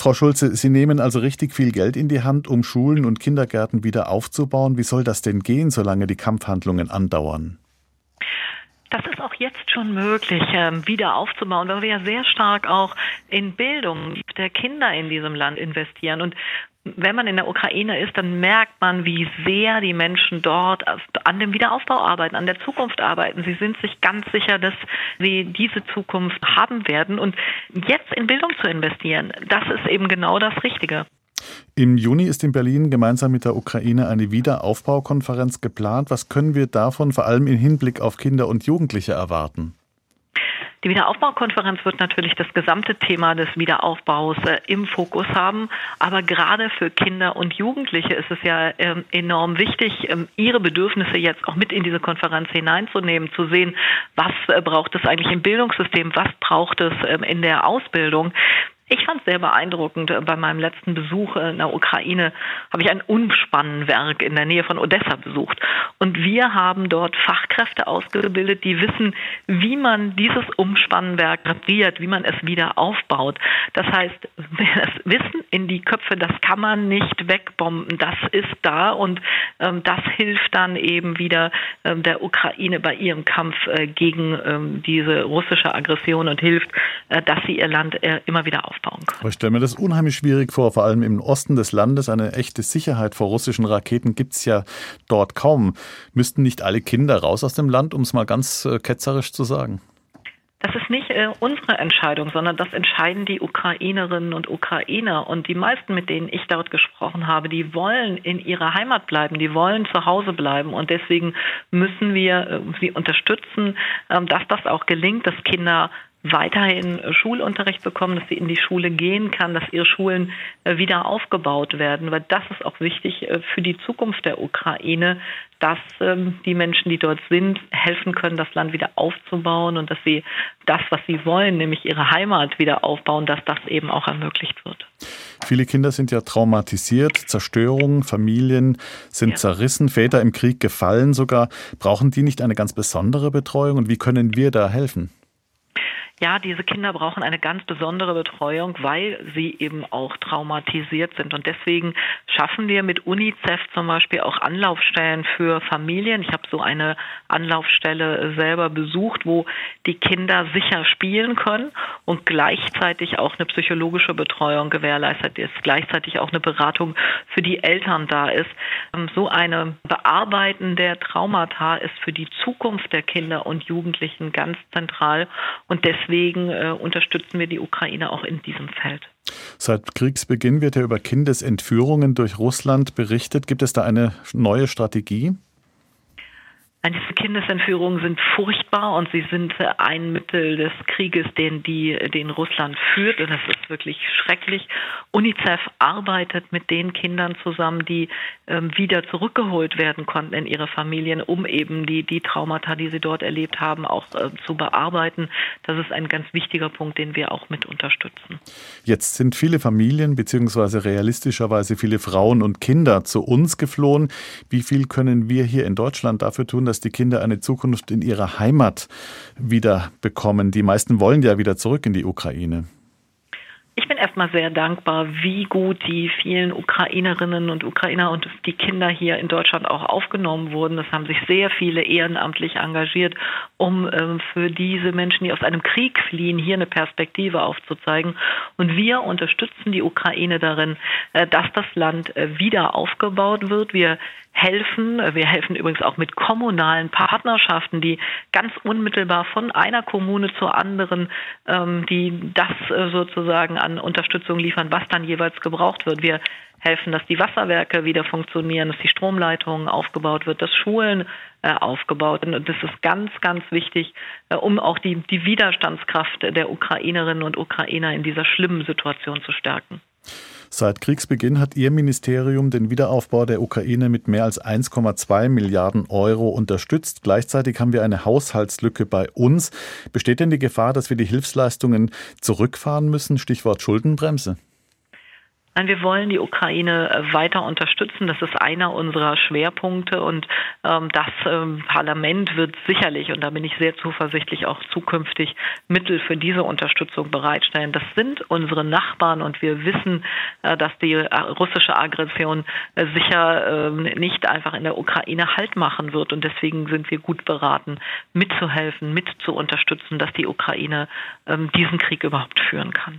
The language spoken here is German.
Frau Schulze, Sie nehmen also richtig viel Geld in die Hand, um Schulen und Kindergärten wieder aufzubauen. Wie soll das denn gehen, solange die Kampfhandlungen andauern? Das ist auch jetzt schon möglich, ähm, wieder aufzubauen, weil wir ja sehr stark auch in Bildung der Kinder in diesem Land investieren. Und wenn man in der Ukraine ist, dann merkt man, wie sehr die Menschen dort an dem Wiederaufbau arbeiten, an der Zukunft arbeiten. Sie sind sich ganz sicher, dass sie diese Zukunft haben werden. Und jetzt in Bildung zu investieren, das ist eben genau das Richtige. Im Juni ist in Berlin gemeinsam mit der Ukraine eine Wiederaufbaukonferenz geplant. Was können wir davon vor allem im Hinblick auf Kinder und Jugendliche erwarten? Die Wiederaufbaukonferenz wird natürlich das gesamte Thema des Wiederaufbaus äh, im Fokus haben. Aber gerade für Kinder und Jugendliche ist es ja ähm, enorm wichtig, ähm, ihre Bedürfnisse jetzt auch mit in diese Konferenz hineinzunehmen, zu sehen, was äh, braucht es eigentlich im Bildungssystem, was braucht es ähm, in der Ausbildung. Ich fand es sehr beeindruckend. Bei meinem letzten Besuch in der Ukraine habe ich ein Umspannwerk in der Nähe von Odessa besucht. Und wir haben dort Fachkräfte ausgebildet, die wissen, wie man dieses Umspannwerk repariert, wie man es wieder aufbaut. Das heißt, das Wissen in die Köpfe, das kann man nicht wegbomben. Das ist da und ähm, das hilft dann eben wieder ähm, der Ukraine bei ihrem Kampf äh, gegen ähm, diese russische Aggression und hilft, äh, dass sie ihr Land äh, immer wieder aufbaut aufbauen können. Ich stelle mir das unheimlich schwierig vor, vor allem im Osten des Landes. Eine echte Sicherheit vor russischen Raketen gibt es ja dort kaum. Müssten nicht alle Kinder raus aus dem Land, um es mal ganz äh, ketzerisch zu sagen? Das ist nicht äh, unsere Entscheidung, sondern das entscheiden die Ukrainerinnen und Ukrainer. Und die meisten, mit denen ich dort gesprochen habe, die wollen in ihrer Heimat bleiben, die wollen zu Hause bleiben. Und deswegen müssen wir äh, sie unterstützen, äh, dass das auch gelingt, dass Kinder weiterhin Schulunterricht bekommen, dass sie in die Schule gehen kann, dass ihre Schulen äh, wieder aufgebaut werden, weil das ist auch wichtig äh, für die Zukunft der Ukraine, dass ähm, die Menschen, die dort sind, helfen können, das Land wieder aufzubauen und dass sie das, was sie wollen, nämlich ihre Heimat wieder aufbauen, dass das eben auch ermöglicht wird. Viele Kinder sind ja traumatisiert, Zerstörung, Familien sind ja. zerrissen, Väter im Krieg gefallen sogar. Brauchen die nicht eine ganz besondere Betreuung und wie können wir da helfen? Ja, diese Kinder brauchen eine ganz besondere Betreuung, weil sie eben auch traumatisiert sind. Und deswegen schaffen wir mit UNICEF zum Beispiel auch Anlaufstellen für Familien. Ich habe so eine Anlaufstelle selber besucht, wo die Kinder sicher spielen können und gleichzeitig auch eine psychologische Betreuung gewährleistet ist, gleichzeitig auch eine Beratung für die Eltern da ist. Ähm, so eine Bearbeiten der Traumata ist für die Zukunft der Kinder und Jugendlichen ganz zentral. Und deswegen deswegen äh, unterstützen wir die Ukraine auch in diesem Feld. Seit Kriegsbeginn wird ja über Kindesentführungen durch Russland berichtet. Gibt es da eine neue Strategie? Diese Kindesentführungen sind furchtbar und sie sind ein Mittel des Krieges, den, die, den Russland führt. Und das ist wirklich schrecklich. UNICEF arbeitet mit den Kindern zusammen, die ähm, wieder zurückgeholt werden konnten in ihre Familien, um eben die, die Traumata, die sie dort erlebt haben, auch äh, zu bearbeiten. Das ist ein ganz wichtiger Punkt, den wir auch mit unterstützen. Jetzt sind viele Familien beziehungsweise realistischerweise viele Frauen und Kinder zu uns geflohen. Wie viel können wir hier in Deutschland dafür tun, dass die Kinder eine Zukunft in ihrer Heimat wieder bekommen. Die meisten wollen ja wieder zurück in die Ukraine. Ich bin erstmal sehr dankbar, wie gut die vielen Ukrainerinnen und Ukrainer und die Kinder hier in Deutschland auch aufgenommen wurden. Es haben sich sehr viele ehrenamtlich engagiert, um ähm, für diese Menschen, die aus einem Krieg fliehen, hier eine Perspektive aufzuzeigen. Und wir unterstützen die Ukraine darin, äh, dass das Land äh, wieder aufgebaut wird. Wir helfen. Wir helfen übrigens auch mit kommunalen Partnerschaften, die ganz unmittelbar von einer Kommune zur anderen, ähm, die das äh, sozusagen an Unterstützung liefern, was dann jeweils gebraucht wird. Wir helfen, dass die Wasserwerke wieder funktionieren, dass die Stromleitungen aufgebaut wird, dass Schulen äh, aufgebaut sind. Und das ist ganz, ganz wichtig, äh, um auch die, die Widerstandskraft der Ukrainerinnen und Ukrainer in dieser schlimmen Situation zu stärken. Seit Kriegsbeginn hat Ihr Ministerium den Wiederaufbau der Ukraine mit mehr als 1,2 Milliarden Euro unterstützt. Gleichzeitig haben wir eine Haushaltslücke bei uns. Besteht denn die Gefahr, dass wir die Hilfsleistungen zurückfahren müssen? Stichwort Schuldenbremse. Nein, wir wollen die Ukraine äh, weiter unterstützen. Das ist einer unserer Schwerpunkte und ähm, das ähm, Parlament wird sicherlich, und da bin ich sehr zuversichtlich, auch zukünftig Mittel für diese Unterstützung bereitstellen. Das sind unsere Nachbarn und wir wissen, äh, dass die äh, russische Aggression äh, sicher ähm, nicht einfach in der Ukraine Halt machen wird und deswegen sind wir gut beraten, mitzuhelfen, mit zu unterstützen, dass die Ukraine ähm, diesen Krieg überhaupt führen kann.